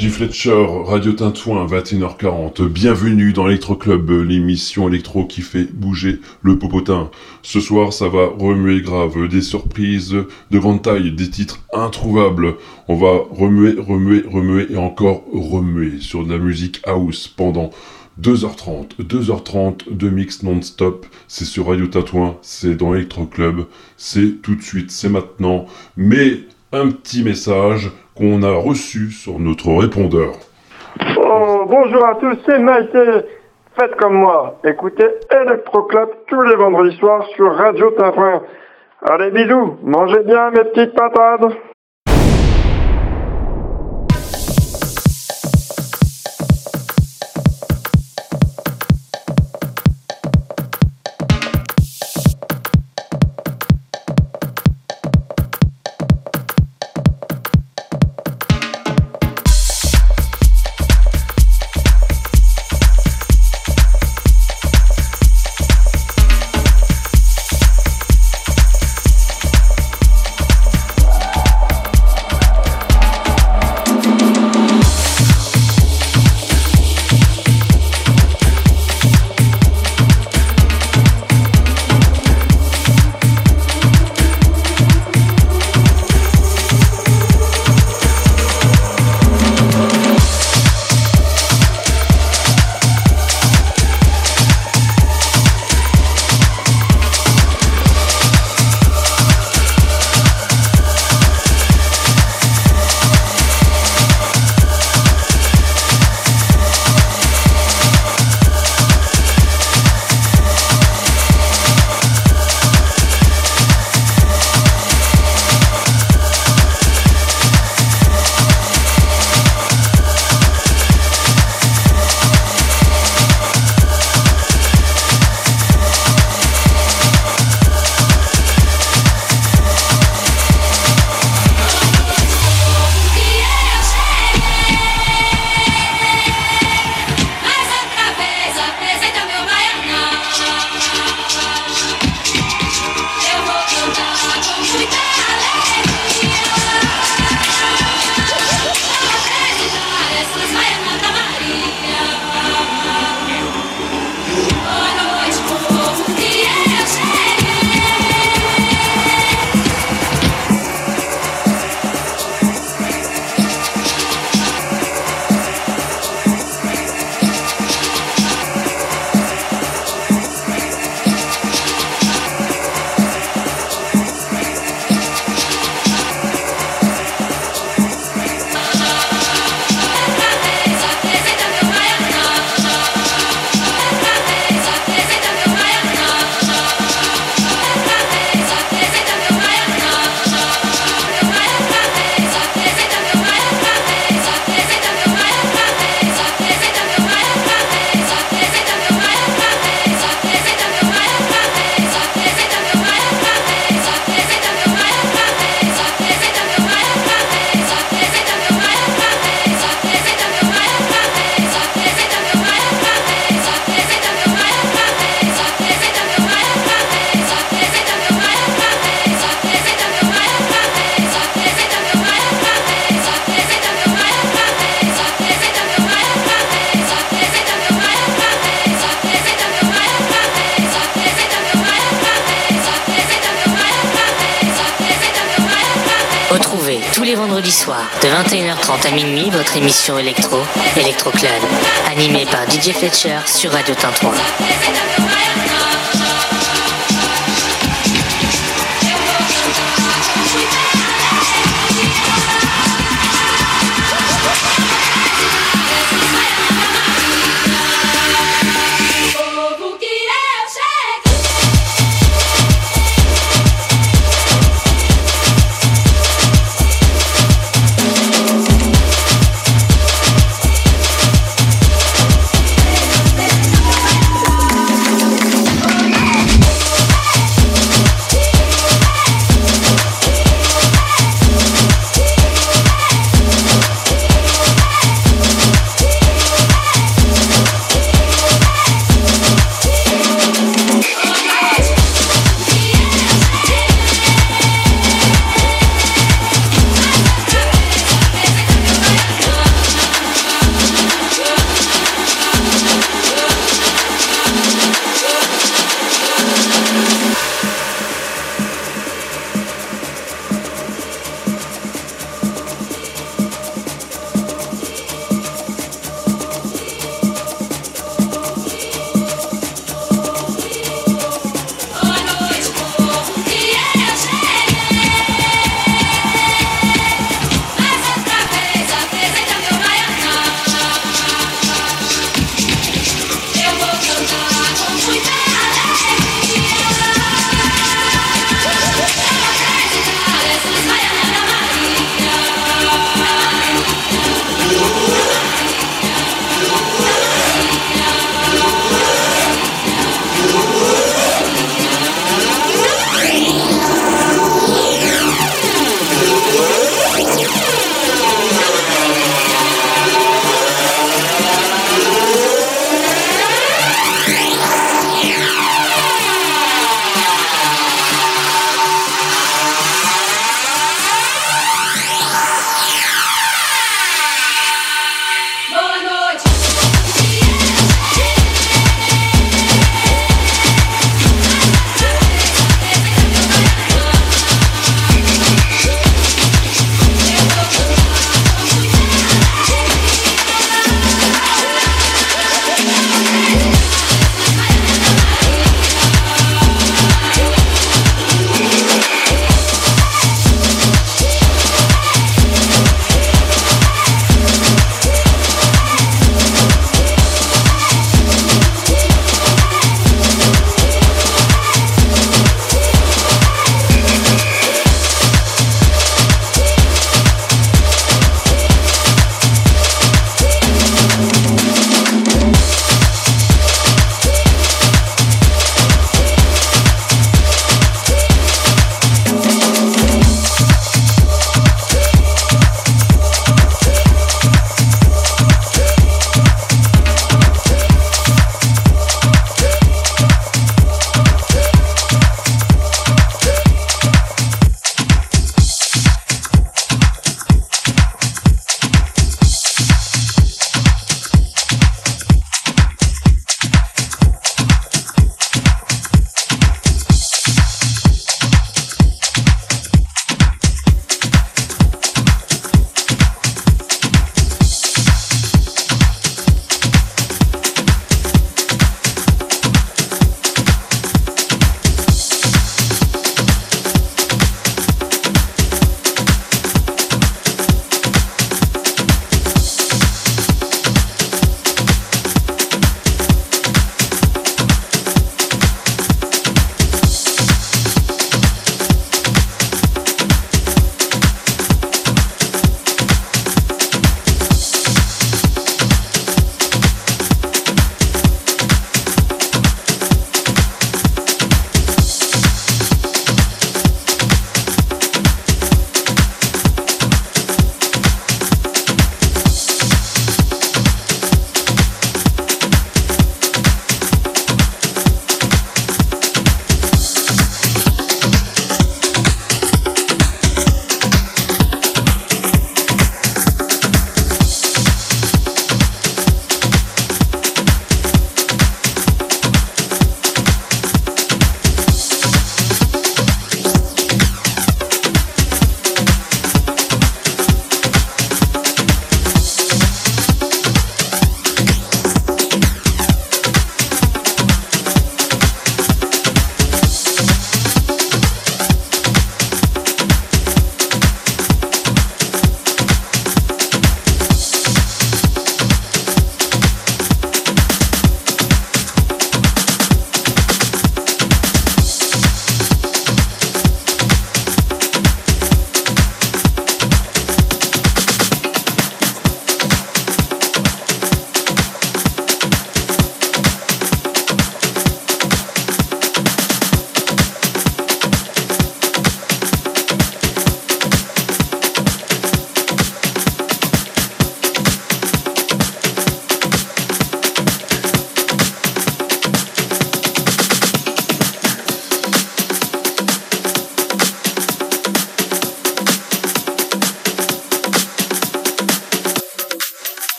DJ Fletcher, Radio Tintouin, 21h40. Bienvenue dans Electro Club, l'émission électro qui fait bouger le popotin. Ce soir, ça va remuer grave, des surprises de grande taille, des titres introuvables. On va remuer, remuer, remuer et encore remuer sur de la musique house pendant 2h30, 2h30 de mix non-stop, c'est sur Radio Tintouin, c'est dans Electro Club, c'est tout de suite, c'est maintenant. Mais un petit message a reçu sur notre répondeur. Oh, bonjour à tous, c'est Maïté. Faites comme moi, écoutez Electroclub tous les vendredis soirs sur Radio Tafin. Allez, bisous, mangez bien mes petites patates. Émission électro, Electro Club, animée par DJ Fletcher sur Radio Tintouin.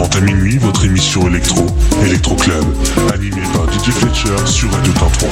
21h30 à minuit, votre émission électro, Electro Club, animée par DJ Fletcher sur Radio Tintouin.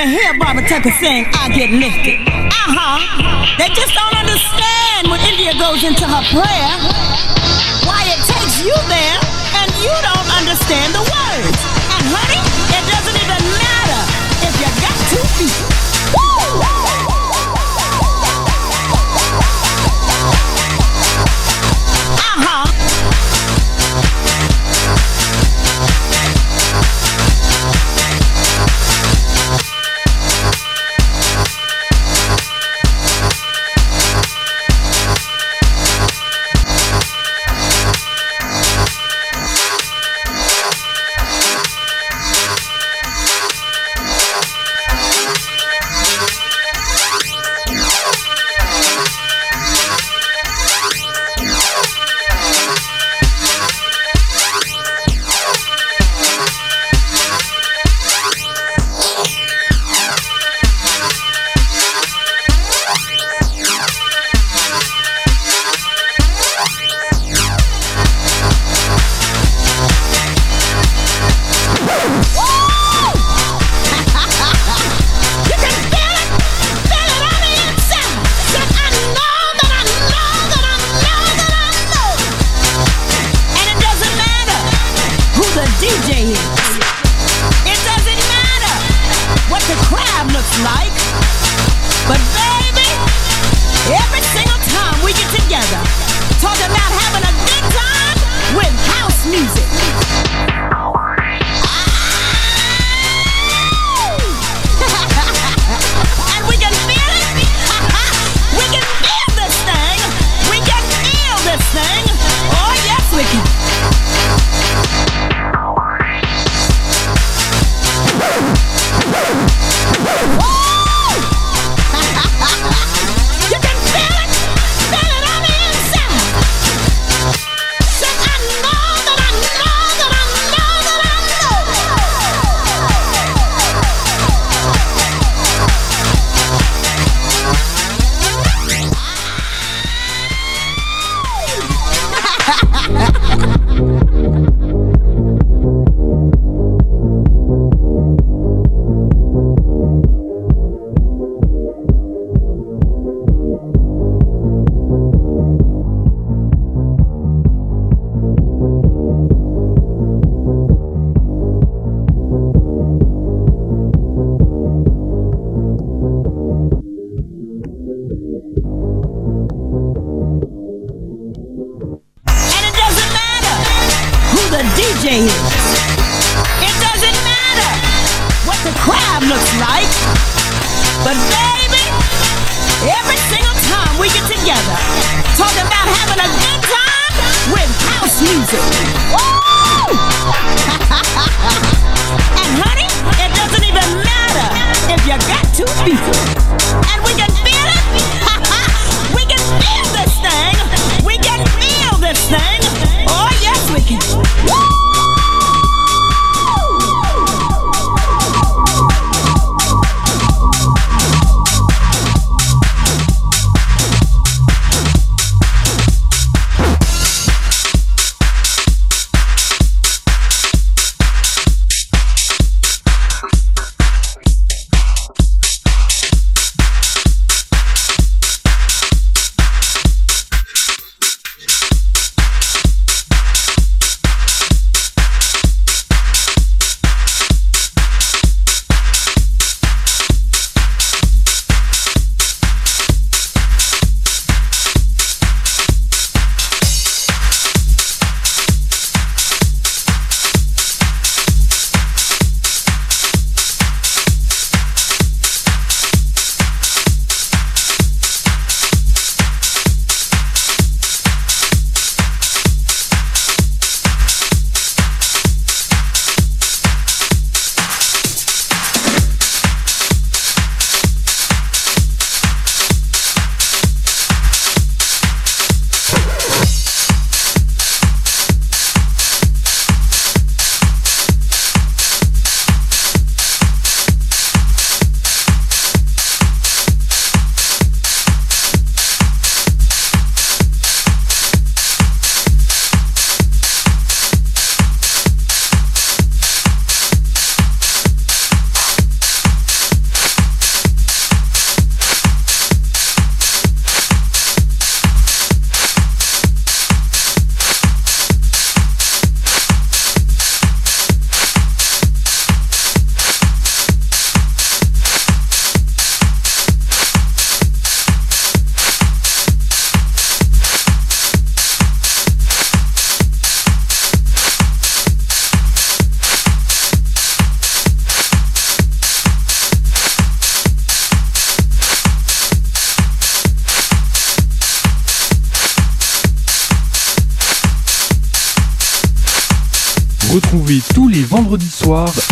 you hear Barbara Tucker sing, I get lifted. Uh huh. They just don't understand when India goes into her prayer, why it takes you there and you don't understand the words. And honey, it doesn't even matter if you got two feet.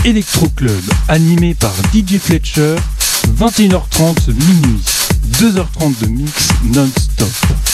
Electro Club, animé par DJ Fletcher, 21h30 minuit, 2h30 de mix non-stop.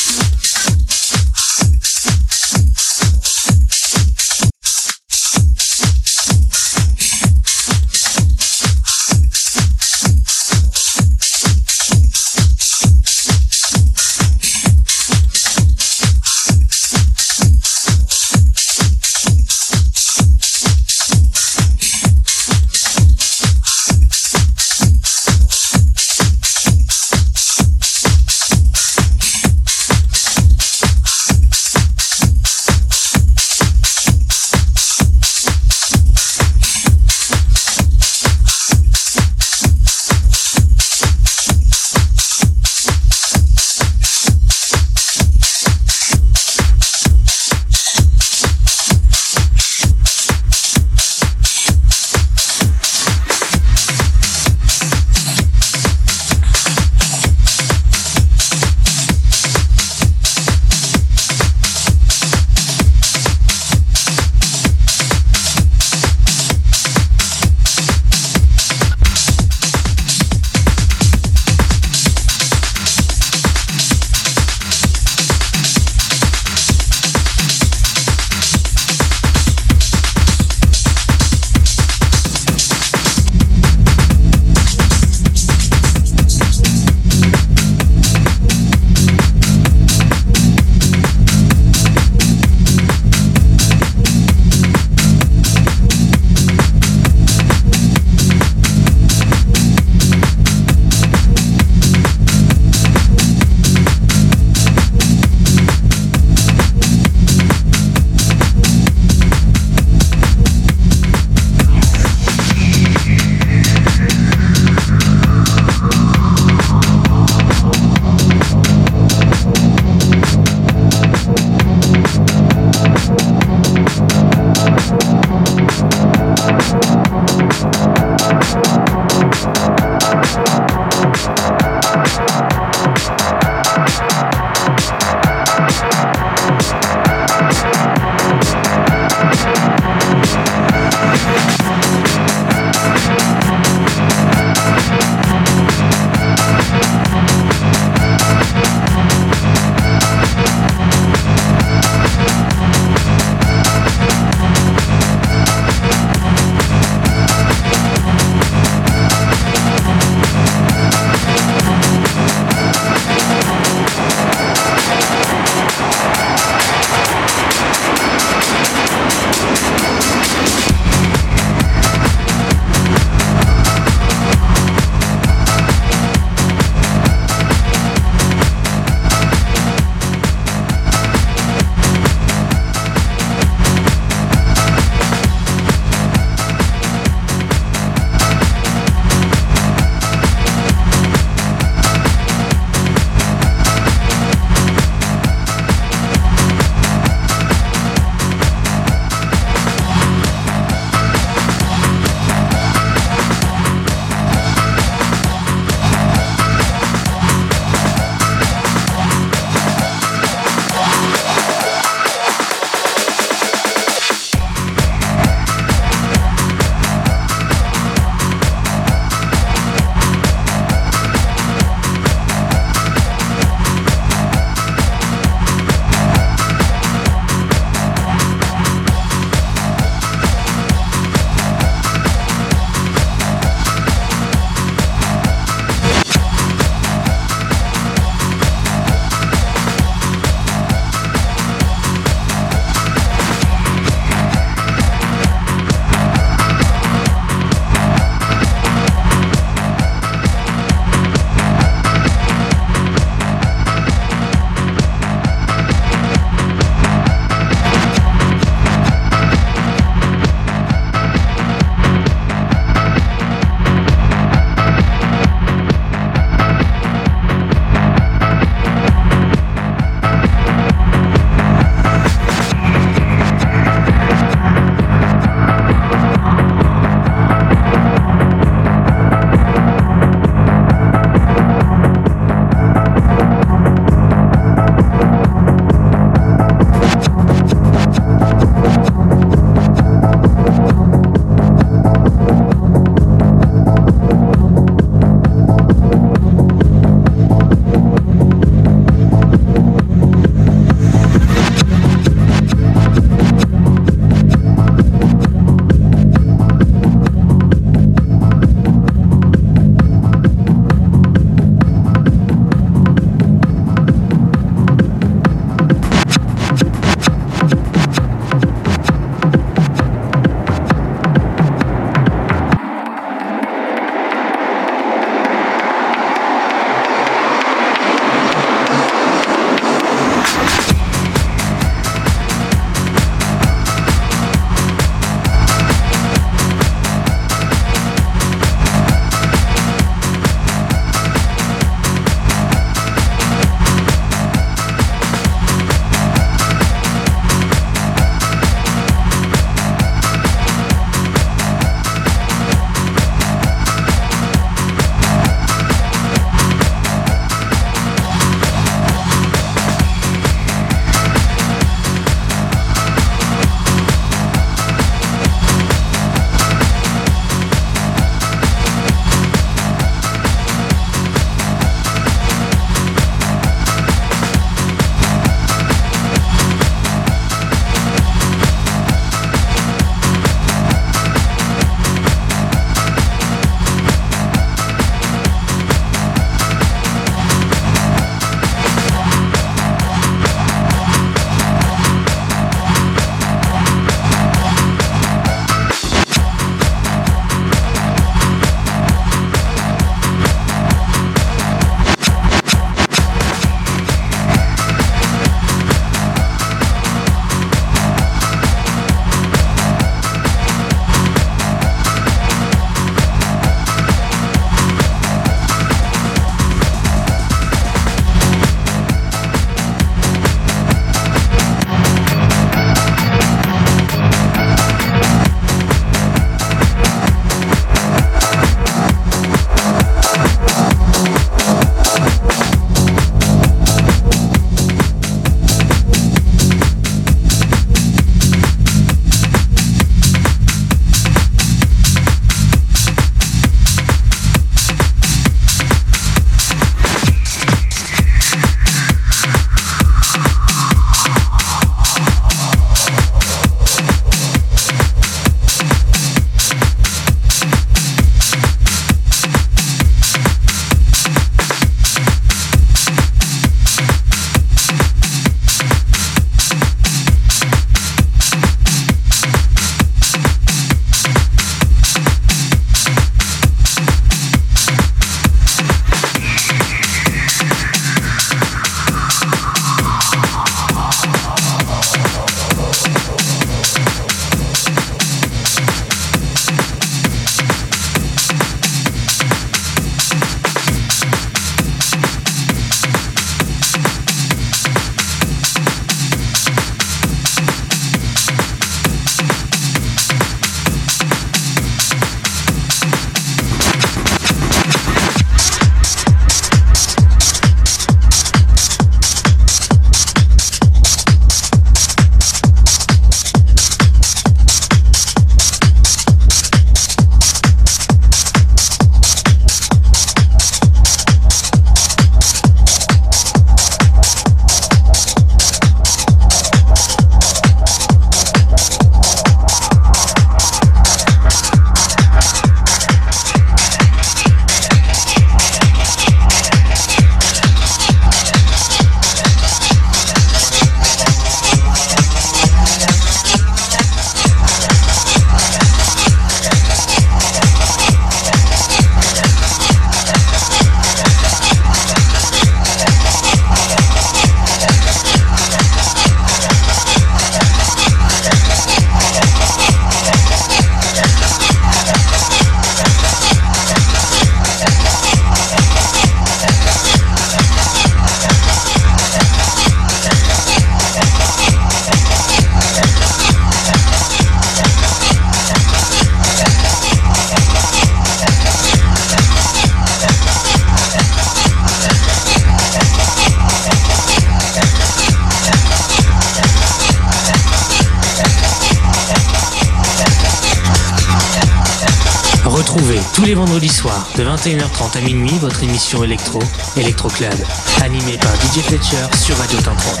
Émission électro, Electro Club, animée par DJ Fletcher sur Radio Tintron.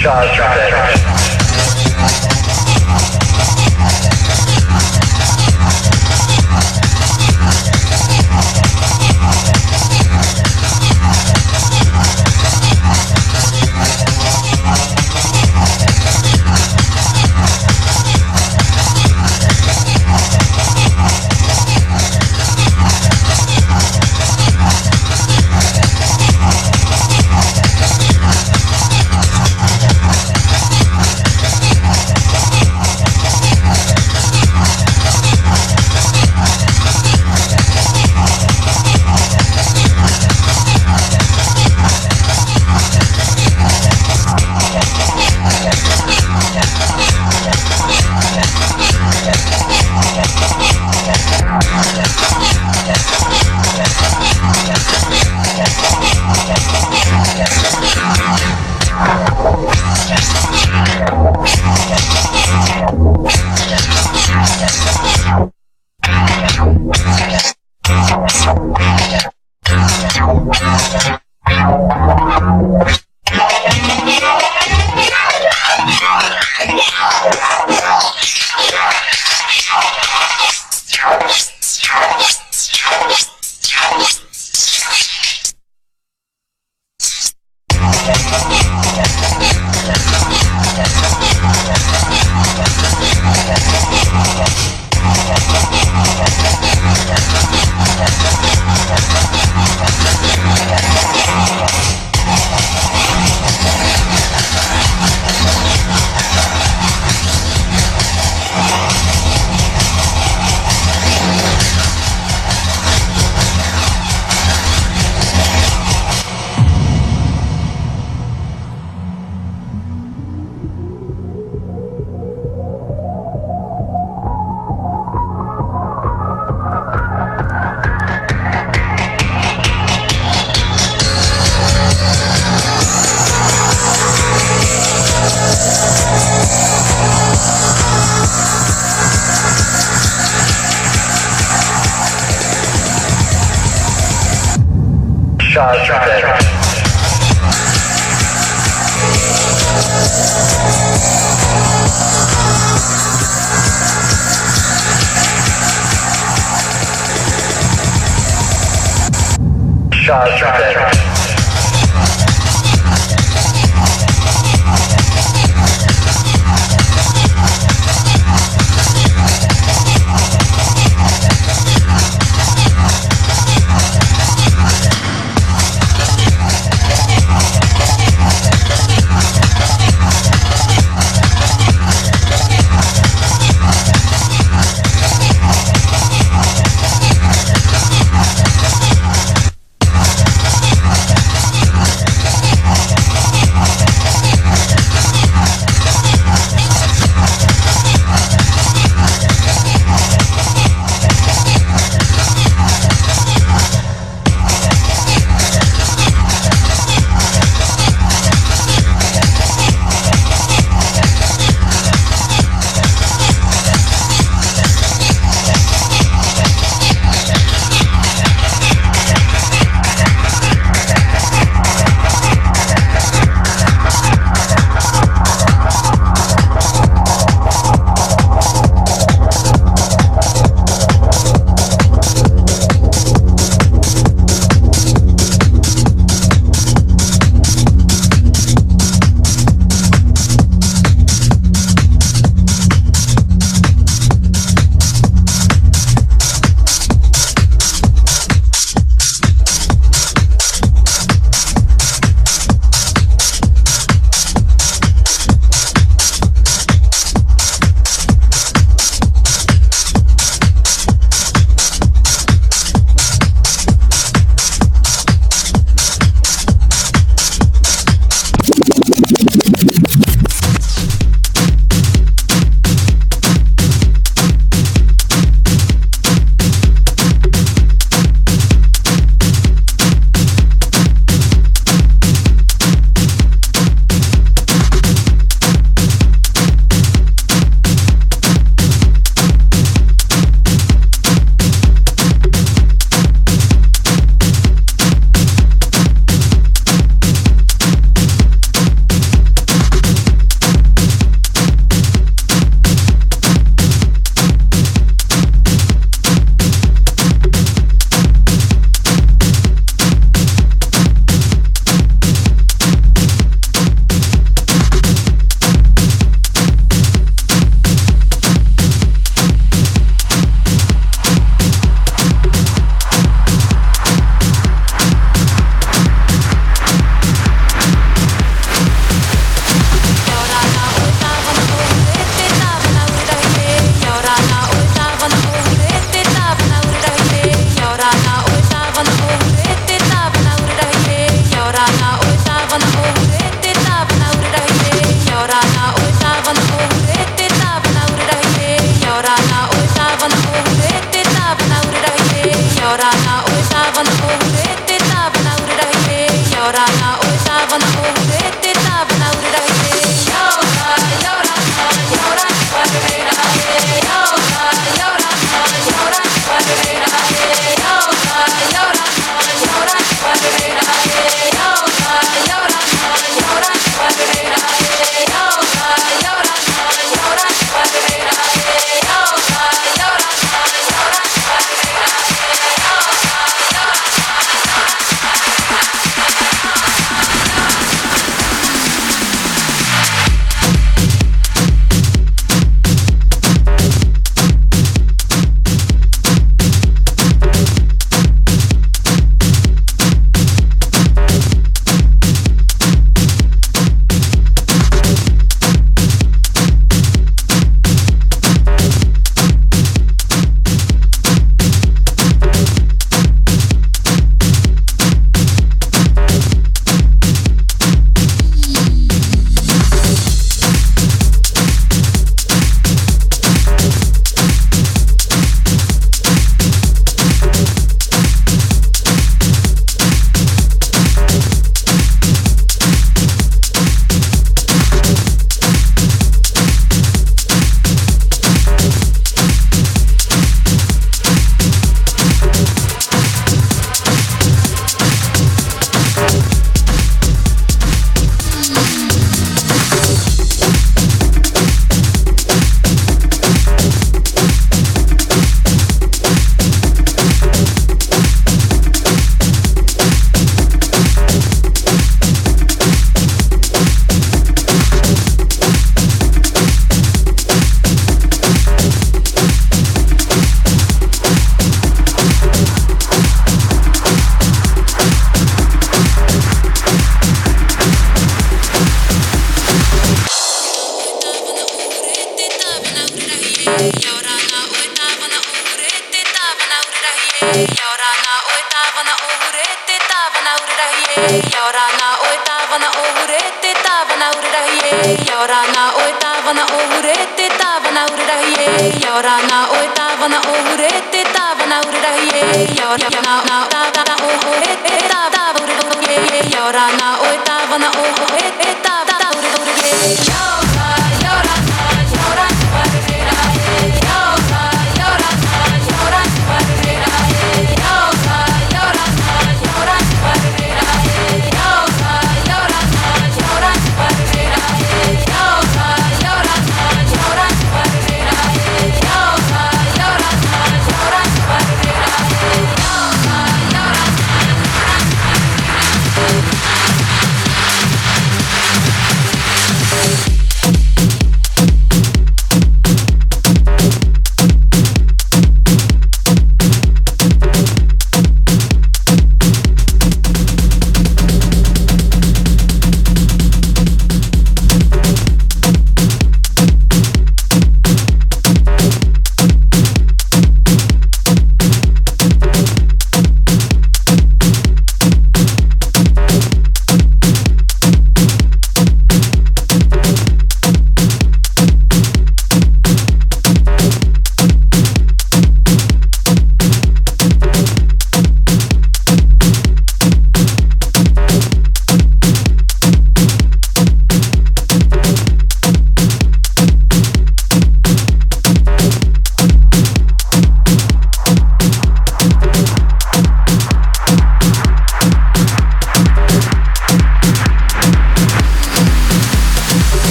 shots, shot, shot.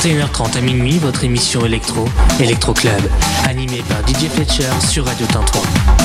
21h30 à minuit votre émission électro, Electro Club, animée par DJ Fletcher sur Radio Tintouin.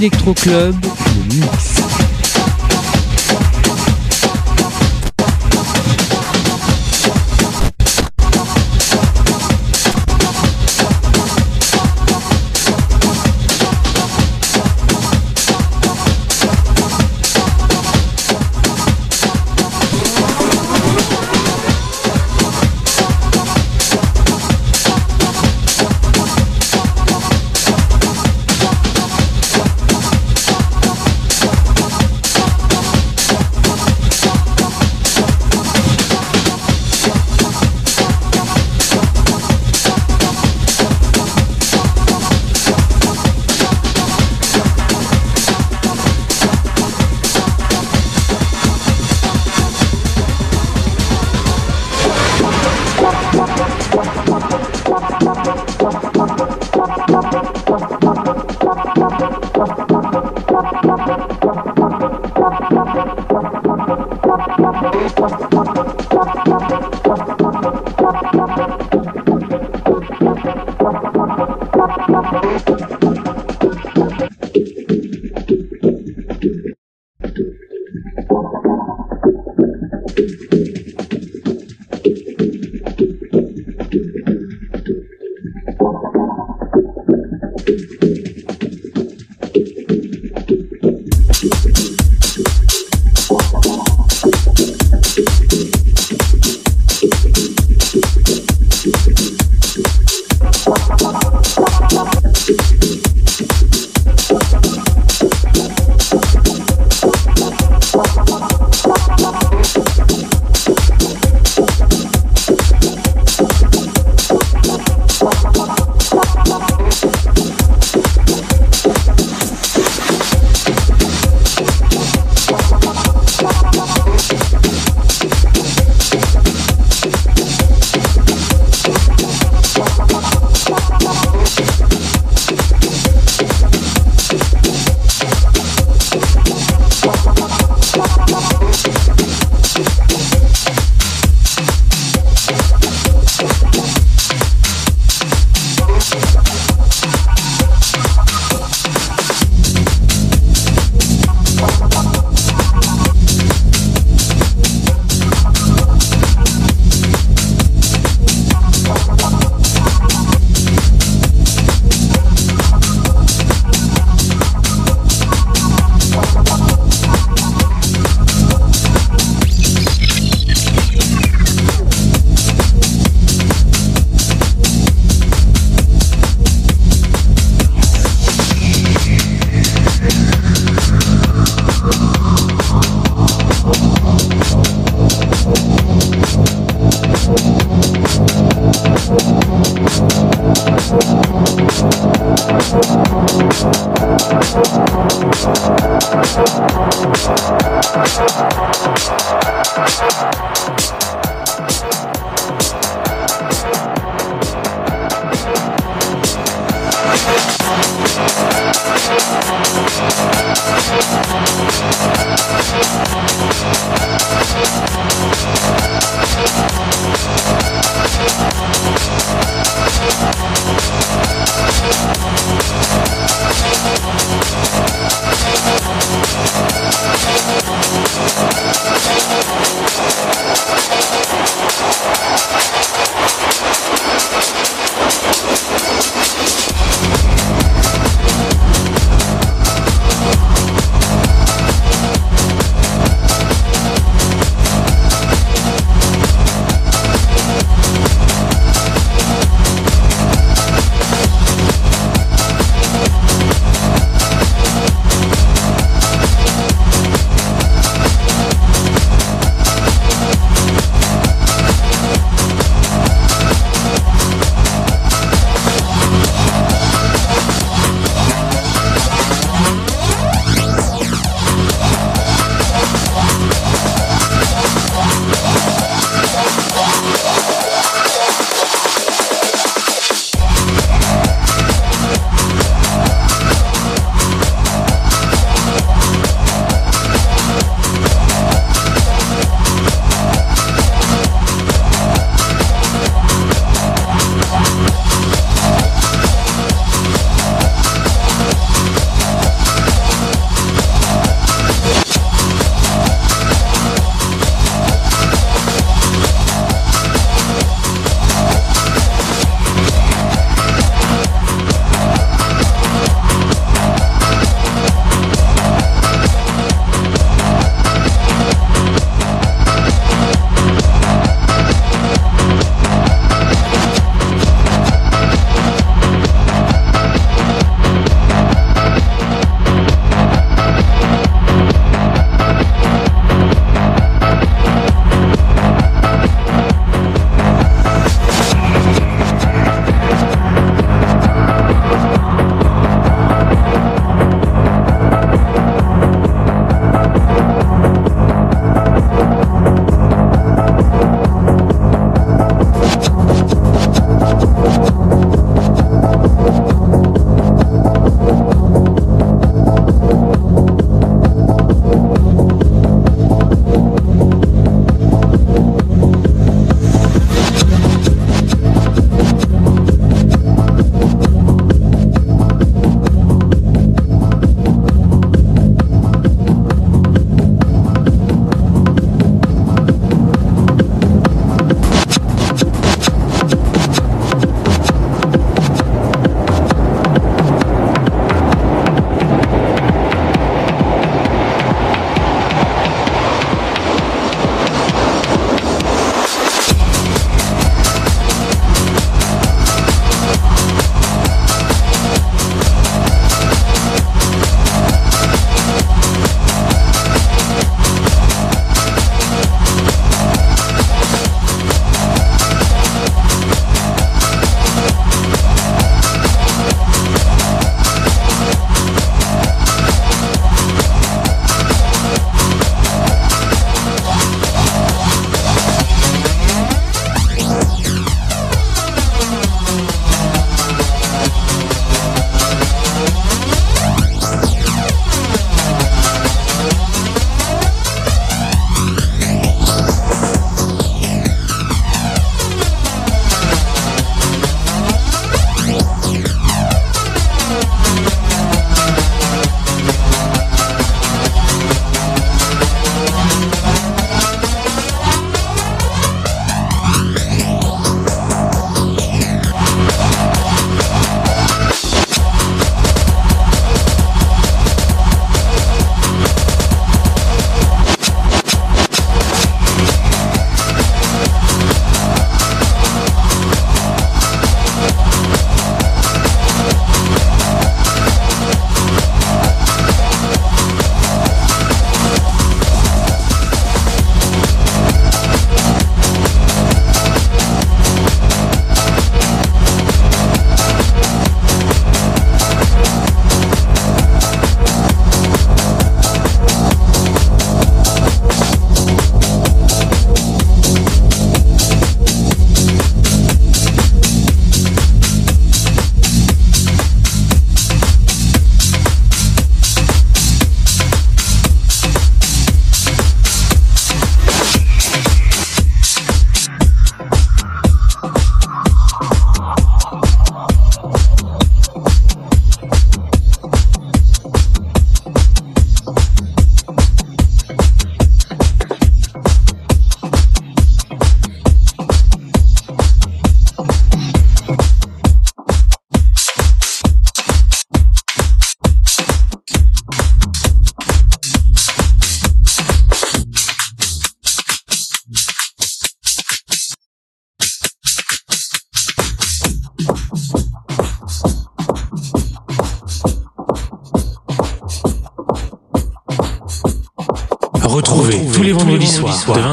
Electro Club,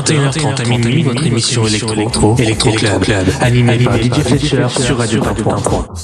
21h30 à minuit votre émission électro, Electro. Club, animée par DJ Fletcher sur Radio 1.3.